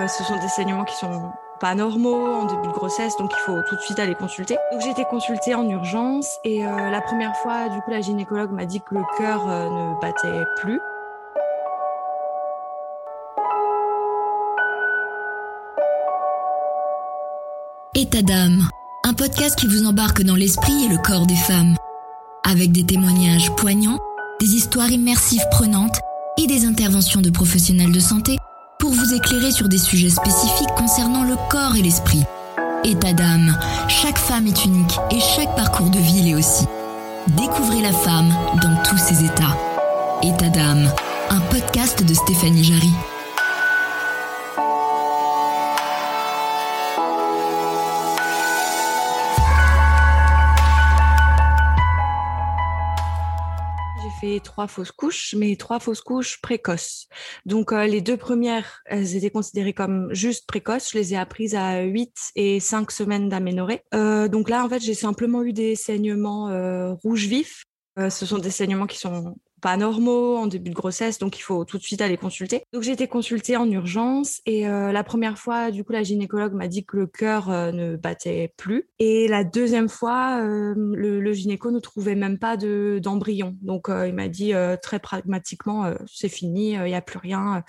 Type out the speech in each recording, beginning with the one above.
Euh, ce sont des saignements qui sont pas normaux en début de grossesse, donc il faut tout de suite aller consulter. Donc j'ai été consultée en urgence et euh, la première fois, du coup, la gynécologue m'a dit que le cœur euh, ne battait plus. État d'âme, un podcast qui vous embarque dans l'esprit et le corps des femmes, avec des témoignages poignants, des histoires immersives prenantes et des interventions de professionnels de santé éclairer sur des sujets spécifiques concernant le corps et l'esprit. État d'âme, chaque femme est unique et chaque parcours de vie l'est aussi. Découvrez la femme dans tous ses états. État d'âme, un podcast de Stéphanie Jarry. Trois fausses couches, mais trois fausses couches précoces. Donc euh, les deux premières, elles étaient considérées comme juste précoces. Je les ai apprises à 8 et 5 semaines d'aménorrhée. Euh, donc là, en fait, j'ai simplement eu des saignements euh, rouges vifs. Euh, ce sont des saignements qui sont pas normaux en début de grossesse, donc il faut tout de suite aller consulter. Donc j'ai été consultée en urgence et euh, la première fois, du coup, la gynécologue m'a dit que le cœur euh, ne battait plus. Et la deuxième fois, euh, le, le, gynéco ne trouvait même pas de d'embryon. Donc il m'a dit très pragmatiquement, c'est fini, il n'y a plus rien,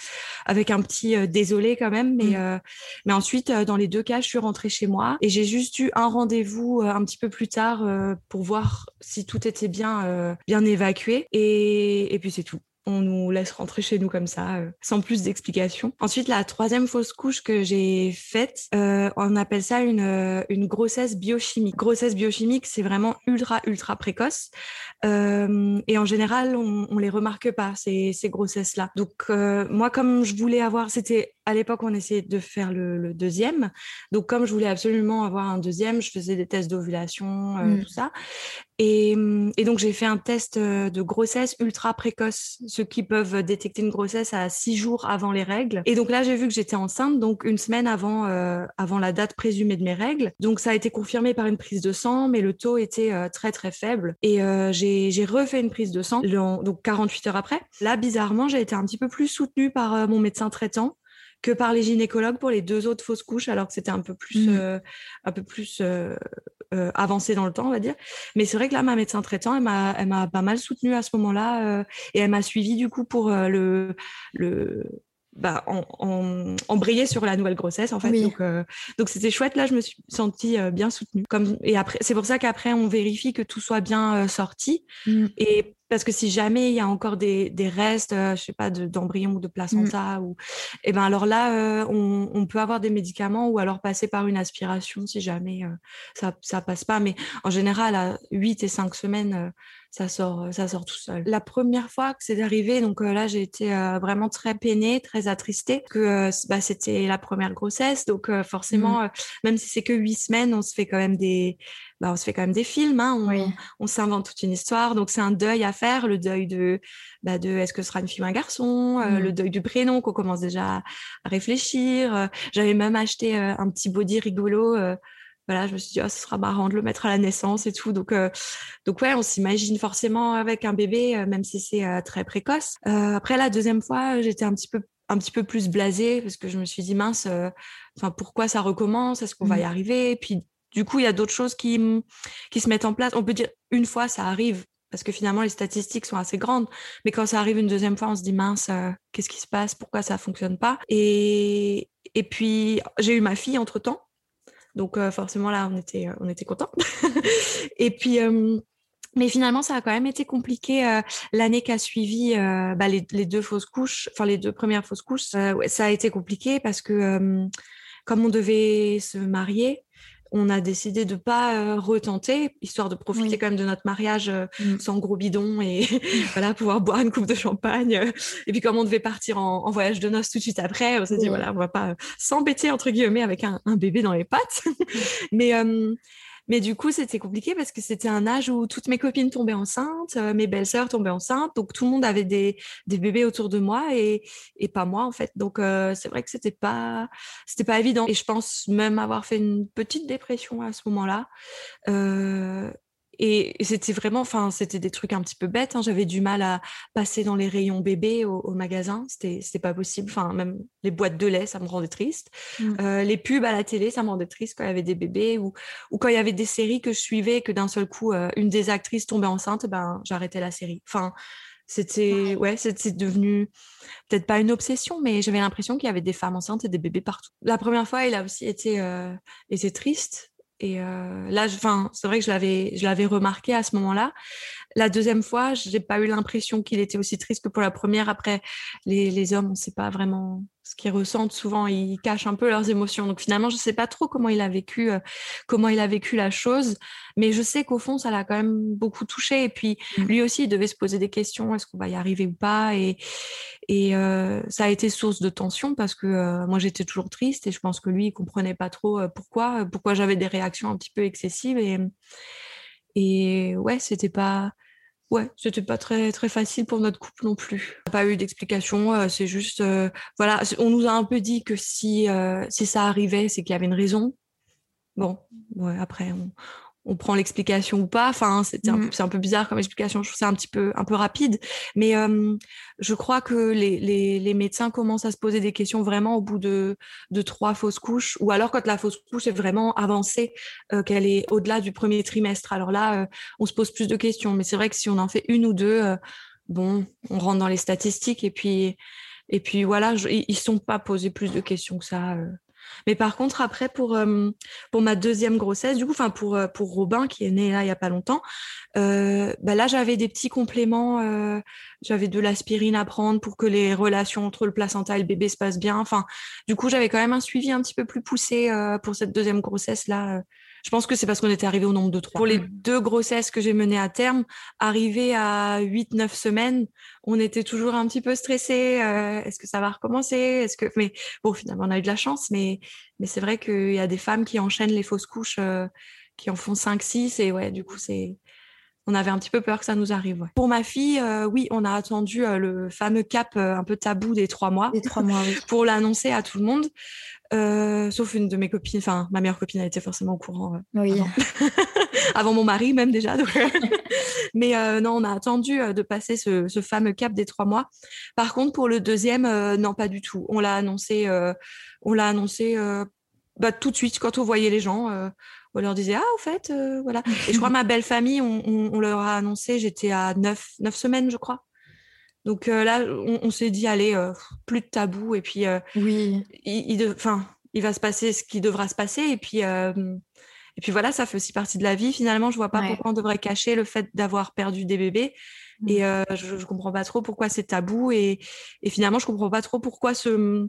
avec un petit désolé quand même. Mais mmh. mais ensuite, dans les deux cas, je suis rentrée chez moi et j'ai juste eu un rendez-vous un petit peu plus tard pour voir si tout était bien bien évacué et et, puis c'est tout on nous laisse rentrer chez nous comme ça, euh, sans plus d'explications. Ensuite, la troisième fausse couche que j'ai faite, euh, on appelle ça une, euh, une grossesse biochimique. Grossesse biochimique, c'est vraiment ultra, ultra précoce. et en général, on, on les remarque pas, ces, ces grossesses-là. Donc, moi, comme je voulais avoir, c'était à l'époque, on essayait de faire le, le, deuxième. Donc, comme je voulais absolument avoir un deuxième, je faisais des tests d'ovulation, mmh. tout ça. Et, et donc, j'ai fait un test de grossesse ultra précoce ceux qui peuvent détecter une grossesse à six jours avant les règles. Et donc là, j'ai vu que j'étais enceinte, donc une semaine avant, euh, avant la date présumée de mes règles. Donc ça a été confirmé par une prise de sang, mais le taux était euh, très très faible. Et euh, j'ai refait une prise de sang, donc 48 heures après. Là, bizarrement, j'ai été un petit peu plus soutenue par euh, mon médecin traitant que par les gynécologues pour les deux autres fausses couches, alors que c'était un peu plus, mmh. euh, un peu plus euh, euh, avancé dans le temps, on va dire. Mais c'est vrai que là, ma médecin traitant, elle m'a, elle m'a pas mal soutenue à ce moment-là, euh, et elle m'a suivi du coup pour euh, le, le, bah, en, en, embrayer sur la nouvelle grossesse en fait. Oui. Donc, euh, donc c'était chouette. Là, je me suis sentie euh, bien soutenue. Comme et après, c'est pour ça qu'après on vérifie que tout soit bien euh, sorti. Mm. Et parce que si jamais il y a encore des, des restes, euh, je sais pas, d'embryon ou de placenta mm. ou, et eh ben alors là, euh, on, on, peut avoir des médicaments ou alors passer par une aspiration si jamais ça ça passe pas. Mais en général, à 8 et 5 semaines ça sort, ça sort tout seul. La première fois que c'est arrivé, donc euh, là j'ai été euh, vraiment très peinée, très attristée que euh, bah, c'était la première grossesse, donc forcément, mmh. même si c'est que huit semaines, on se fait quand même des, bah, on se fait quand même des films, hein, on, oui. on s'invente toute une histoire, donc c'est un deuil à faire, le deuil de, bah, de est-ce que ce sera une fille ou un garçon, mmh. le deuil du prénom qu'on commence déjà à réfléchir. J'avais même acheté un petit body rigolo voilà, je me suis dit, oh, ce sera marrant de le mettre à la naissance et tout. Donc, euh, donc ouais, on s'imagine forcément avec un bébé, euh, même si c'est euh, très précoce. Euh, après, la deuxième fois, j'étais un petit peu un petit peu plus blasée parce que je me suis dit mince, euh, enfin pourquoi ça recommence? Est-ce qu'on mmh. va y arriver? Et puis du coup, il y a d'autres choses qui qui se mettent en place. On peut dire une fois, ça arrive parce que finalement les statistiques sont assez grandes. Mais quand ça arrive une deuxième fois, on se dit mince, euh, qu'est-ce qui se passe? Pourquoi ça fonctionne pas? Et et puis j'ai eu ma fille entre temps. Donc euh, forcément là, on était, on était contents. et puis euh, mais finalement, ça a quand même été compliqué euh, l'année qui a suivi euh, bah, les, deux fausses couches, enfin les deux premières fausses couches. Euh, ça a été compliqué parce que comme on devait se marier, on a décidé de pas euh, retenter, histoire de profiter oui. quand même de notre mariage euh, mm. sans gros bidon et voilà pouvoir boire une coupe de champagne. Euh, et puis comme on devait partir en, en, voyage de noces tout de suite après, on s'est dit voilà on va pas s'embêter entre guillemets avec un, un, bébé dans les pattes. Mais mais du coup, c'était compliqué parce que c'était un âge où toutes mes copines tombaient enceintes, euh, mes belles-sœurs tombaient enceintes, donc tout le monde avait des, des bébés autour de moi et, et pas moi en fait. Donc euh, c'est vrai que c'était pas c'était pas évident. Et je pense même avoir fait une petite dépression à ce moment-là. Euh, et, c'était vraiment, enfin, c'était des trucs un petit peu bêtes. Hein. J'avais du mal à passer dans les rayons bébés au, magasin. C'était, pas possible. Enfin, même les boîtes de lait, ça me rendait triste. Mmh. Euh, les pubs à la télé, ça me rendait triste quand il y avait des bébés ou, ou quand il y avait des séries que je suivais et que d'un seul coup, euh, une des actrices tombait enceinte, ben, j'arrêtais la série. Enfin, c'était, ouais, c'était devenu peut-être pas une obsession, mais j'avais l'impression qu'il y avait des femmes enceintes et des bébés partout. La première fois, il a aussi été, euh, été triste et euh, là, c'est vrai que je l'avais, je remarqué à ce moment-là. La deuxième fois, j'ai pas eu l'impression qu'il était aussi triste que pour la première. Après, les, hommes, on sait pas vraiment ce qu'ils ressentent. Souvent, ils cachent un peu leurs émotions. Donc finalement, je sais pas trop comment il a vécu, euh, comment il a vécu la chose. Mais je sais qu'au fond, ça l'a quand même beaucoup touché. Et puis mmh. lui aussi, il devait se poser des questions. Est-ce qu'on va y arriver ou pas? Et, et euh, ça a été source de tension parce que euh, moi, j'étais toujours triste et je pense que lui, il comprenait pas trop pourquoi, pourquoi j'avais des réactions un petit peu excessives. Et, et ouais, c'était pas ouais, c'était pas très très facile pour notre couple non plus. Pas eu d'explication, euh, c'est juste euh, voilà, on nous a un peu dit que si euh, si ça arrivait, c'est qu'il y avait une raison. Bon, ouais, après on, on prend l'explication ou pas. Enfin, c'est un, un, peu bizarre comme explication. Je trouve c'est un petit peu un peu rapide, mais euh, je crois que les, les, les, médecins commencent à se poser des questions vraiment au bout de, de trois fausses couches, ou alors quand la fausse couche est vraiment avancée, euh, qu'elle est au-delà du premier trimestre. Alors là, euh, on se pose plus de questions. Mais c'est vrai que si on en fait une ou deux, bon, on rentre dans les statistiques et puis et puis voilà, ils ils sont pas posés plus de questions que ça. Mais par contre, après, pour, euh, pour ma deuxième grossesse, du coup, enfin pour, euh, Robin, qui est né là il n'y a pas longtemps, euh, bah là, j'avais des petits compléments. J'avais de l'aspirine à prendre pour que les relations entre le placenta et le bébé se passent bien. Enfin, du coup, j'avais quand même un suivi un petit peu plus poussé pour cette deuxième grossesse-là. Je pense que c'est parce qu'on était arrivé au nombre de trois. Pour les deux grossesses que j'ai menées à terme, arrivé à 8-9 semaines, on était toujours un petit peu stressé. Euh, est-ce que ça va recommencer Est-ce que mais bon finalement on a eu de la chance, mais mais c'est vrai qu'il y a des femmes qui enchaînent les fausses couches, euh, qui en font 5-6 et ouais du coup c'est on avait un petit peu peur que ça nous arrive. Pour ma fille, euh, oui, on a attendu le fameux cap un peu tabou des trois mois, des trois mois oui. pour l'annoncer à tout le monde. Euh, sauf une de mes copines, enfin ma meilleure copine, elle était forcément au courant. Euh, oui. Avant. mon mari même déjà. Mais euh, non, on a attendu de passer ce, ce, fameux cap des trois mois. Par contre, pour le deuxième, non, pas du tout. On l'a annoncé, on l'a annoncé bah, tout de suite quand on voyait les gens. on leur disait ah au fait voilà. Et je crois ma belle famille, on, on, on leur a annoncé. J'étais à neuf, neuf semaines, je crois. Donc euh, là, on, s'est dit, allez, euh, plus de tabou. Et puis, euh, oui. il, il, il, va se passer ce qui devra se passer. Et puis, et puis voilà, ça fait aussi partie de la vie. Finalement, je vois pas pourquoi on devrait cacher le fait d'avoir perdu des bébés. Et mmh. je, je comprends pas trop pourquoi c'est tabou. Et, et, finalement, je comprends pas trop pourquoi ce,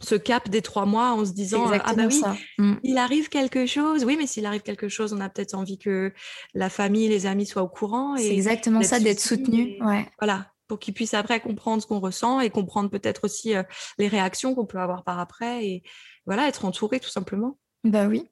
ce cap des trois mois en se disant ah bah oui, mmh. il arrive quelque chose. Oui, mais s'il arrive quelque chose, on a peut-être envie que la famille, les amis soient au courant. C'est exactement ça, d'être soutenu. Ouais. Voilà pour qu'ils puissent après comprendre ce qu'on ressent et comprendre peut-être aussi euh, les réactions qu'on peut avoir par après et voilà, être entouré tout simplement. Bah oui.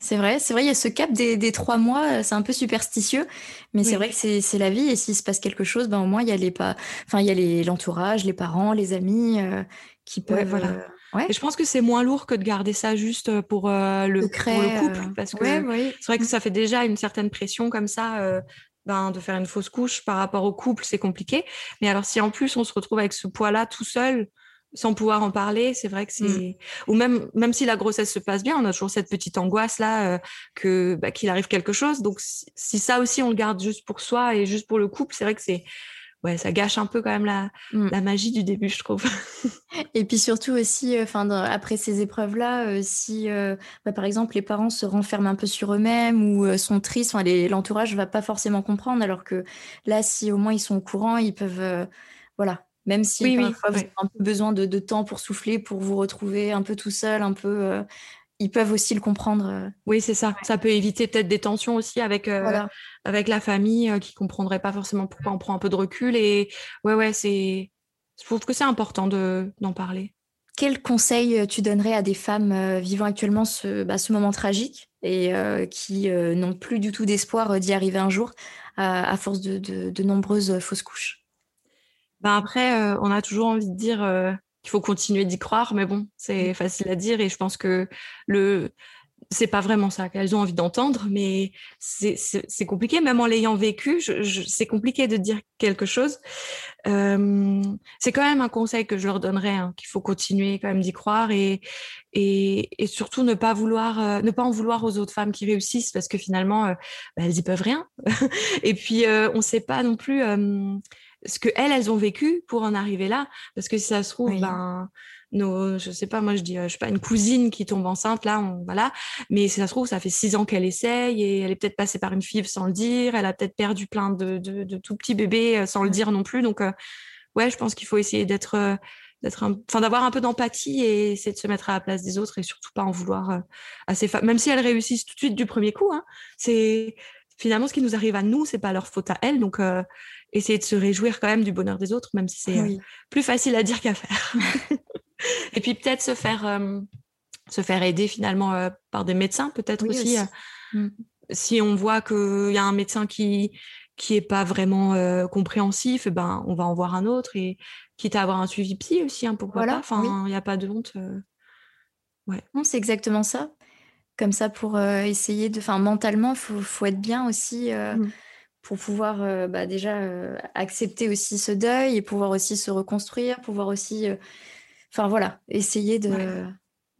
C'est vrai, c'est vrai, il y a ce cap des, trois mois, euh, c'est un peu superstitieux, mais c'est vrai que c'est la vie et s'il se passe quelque chose, ben au moins il y a les pas, enfin il y a l'entourage, les, parents, les amis euh, qui peuvent. voilà. Ouais. Et je pense que c'est moins lourd que de garder ça juste pour, le, couple, parce que c'est vrai que ça fait déjà une certaine pression comme ça ben, de faire une fausse couche par rapport au couple, c'est compliqué. Mais alors, si en plus on se retrouve avec ce poids-là tout seul, sans pouvoir en parler, c'est vrai que c'est mmh. ou même même si la grossesse se passe bien, on a toujours cette petite angoisse là euh, que bah, qu'il arrive quelque chose. Donc si, ça aussi on le garde juste pour soi et juste pour le couple, c'est vrai que c'est ouais, ça gâche un peu quand même la, mmh. la magie du début, je trouve. Et puis surtout aussi, euh, enfin, après ces épreuves-là, euh, si euh, bah, par exemple les parents se renferment un peu sur eux-mêmes ou sont tristes, l'entourage va pas forcément comprendre, alors que là, si au moins ils sont au courant, ils peuvent, voilà, même si oui, parfois vous avez un peu besoin de, de, temps pour souffler, pour vous retrouver un peu tout seul, un peu ils peuvent aussi le comprendre. Euh. Oui, c'est ça. Ça peut éviter peut-être des tensions aussi avec, euh, avec la famille euh, qui comprendrait pas forcément pourquoi on prend un peu de recul. Et ouais, ouais, c'est. Je trouve que c'est important de, d'en parler. Quel conseil tu donnerais à des femmes vivant actuellement ce, bah, ce moment tragique et qui n'ont plus du tout d'espoir d'y arriver un jour à, force de, de, de, nombreuses fausses couches? Ben Après, on a toujours envie de dire il faut continuer d'y croire, mais bon, c'est mmh. facile à dire et je pense que le c'est pas vraiment ça qu'elles ont envie d'entendre, mais c'est compliqué, même en l'ayant vécu, je, c'est compliqué de dire quelque chose. Euh, c'est quand même un conseil que je leur donnerais, hein, qu'il faut continuer quand même d'y croire et, et, et, surtout ne pas vouloir, euh, ne pas en vouloir aux autres femmes qui réussissent parce que finalement, euh, bah, elles y peuvent rien. et puis, on sait pas non plus ce que elles, elles ont vécu pour en arriver là, parce que si ça se trouve, ben nos, je sais pas, moi je dis, euh, je sais pas, une cousine qui tombe enceinte, là, on, voilà. Mais si ça se trouve, ça fait six ans qu'elle essaye et elle est peut-être passée par une FIV sans le dire. Elle a peut-être perdu plein de, de, de, tout petits bébés euh, sans le dire non plus. Donc, euh, ouais, je pense qu'il faut essayer d'être, d'être, enfin, d'avoir un peu d'empathie et essayer de se mettre à la place des autres et surtout pas en vouloir à ces femmes, même si elles réussissent tout de suite du premier coup. Hein, c'est finalement ce qui nous arrive à nous, c'est pas leur faute à elles. Donc, essayer de se réjouir quand même du bonheur des autres, même si c'est plus facile à dire qu'à faire. Et puis peut-être se faire euh, se faire aider finalement euh, par des médecins, peut-être aussi. Euh, mm. Si on voit qu'il y a un médecin qui qui est pas vraiment compréhensif, eh ben on va en voir un autre et quitte à avoir un suivi psy aussi, hein, pourquoi pas. Enfin, il n'y a pas de honte. Ouais. Non, c'est exactement ça. Comme ça, pour essayer de, enfin, mentalement, faut faut être bien aussi. Mm. pour pouvoir bah, déjà accepter aussi ce deuil et pouvoir aussi se reconstruire, pouvoir aussi Enfin voilà, essayer de,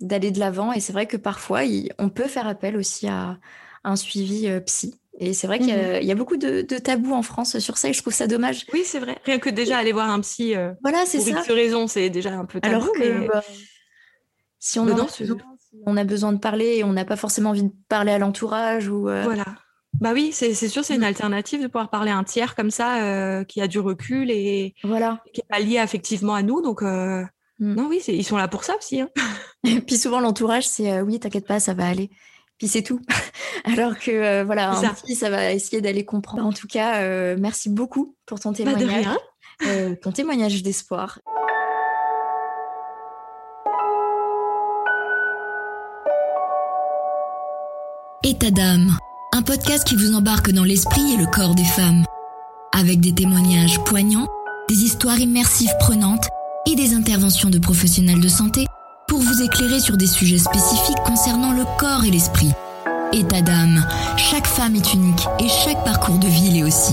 d'aller de l'avant. Et c'est vrai que parfois, on peut faire appel aussi à, un suivi euh, psy. Et c'est vrai qu'il y, a mmh beaucoup de, tabous en France sur ça et je trouve ça dommage. Oui, c'est vrai. Rien que déjà aller voir un psy euh, voilà, c'est pour ça. raison, c'est déjà un peu tabou. Alors que bah, si, on a besoin, on a besoin de parler et on n'a pas forcément envie de parler à l'entourage ou... Euh, voilà. Bah oui, c'est sûr, c'est une mmh. alternative de pouvoir parler à un tiers comme ça qui a du recul et voilà. qui n'est pas lié affectivement à nous. Donc, Mm. Non, oui, ils sont là pour ça aussi. Hein. Et puis souvent, l'entourage, c'est euh, oui, t'inquiète pas, ça va aller. Puis c'est tout. Alors que euh, voilà, un ça. petit, ça va essayer d'aller comprendre. En tout cas, euh, merci beaucoup pour ton témoignage. ton témoignage d'espoir. État d'âme, un podcast qui vous embarque dans l'esprit et le corps des femmes. Avec des témoignages poignants, des histoires immersives prenantes et des interventions de professionnels de santé pour vous éclairer sur des sujets spécifiques concernant le corps et l'esprit. État d'âme, chaque femme est unique et chaque parcours de vie l'est aussi.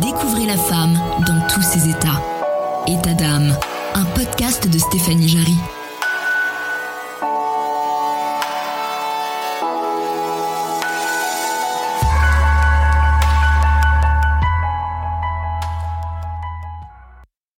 Découvrez la femme dans tous ses états. État d'âme, un podcast de Stéphanie Jarry.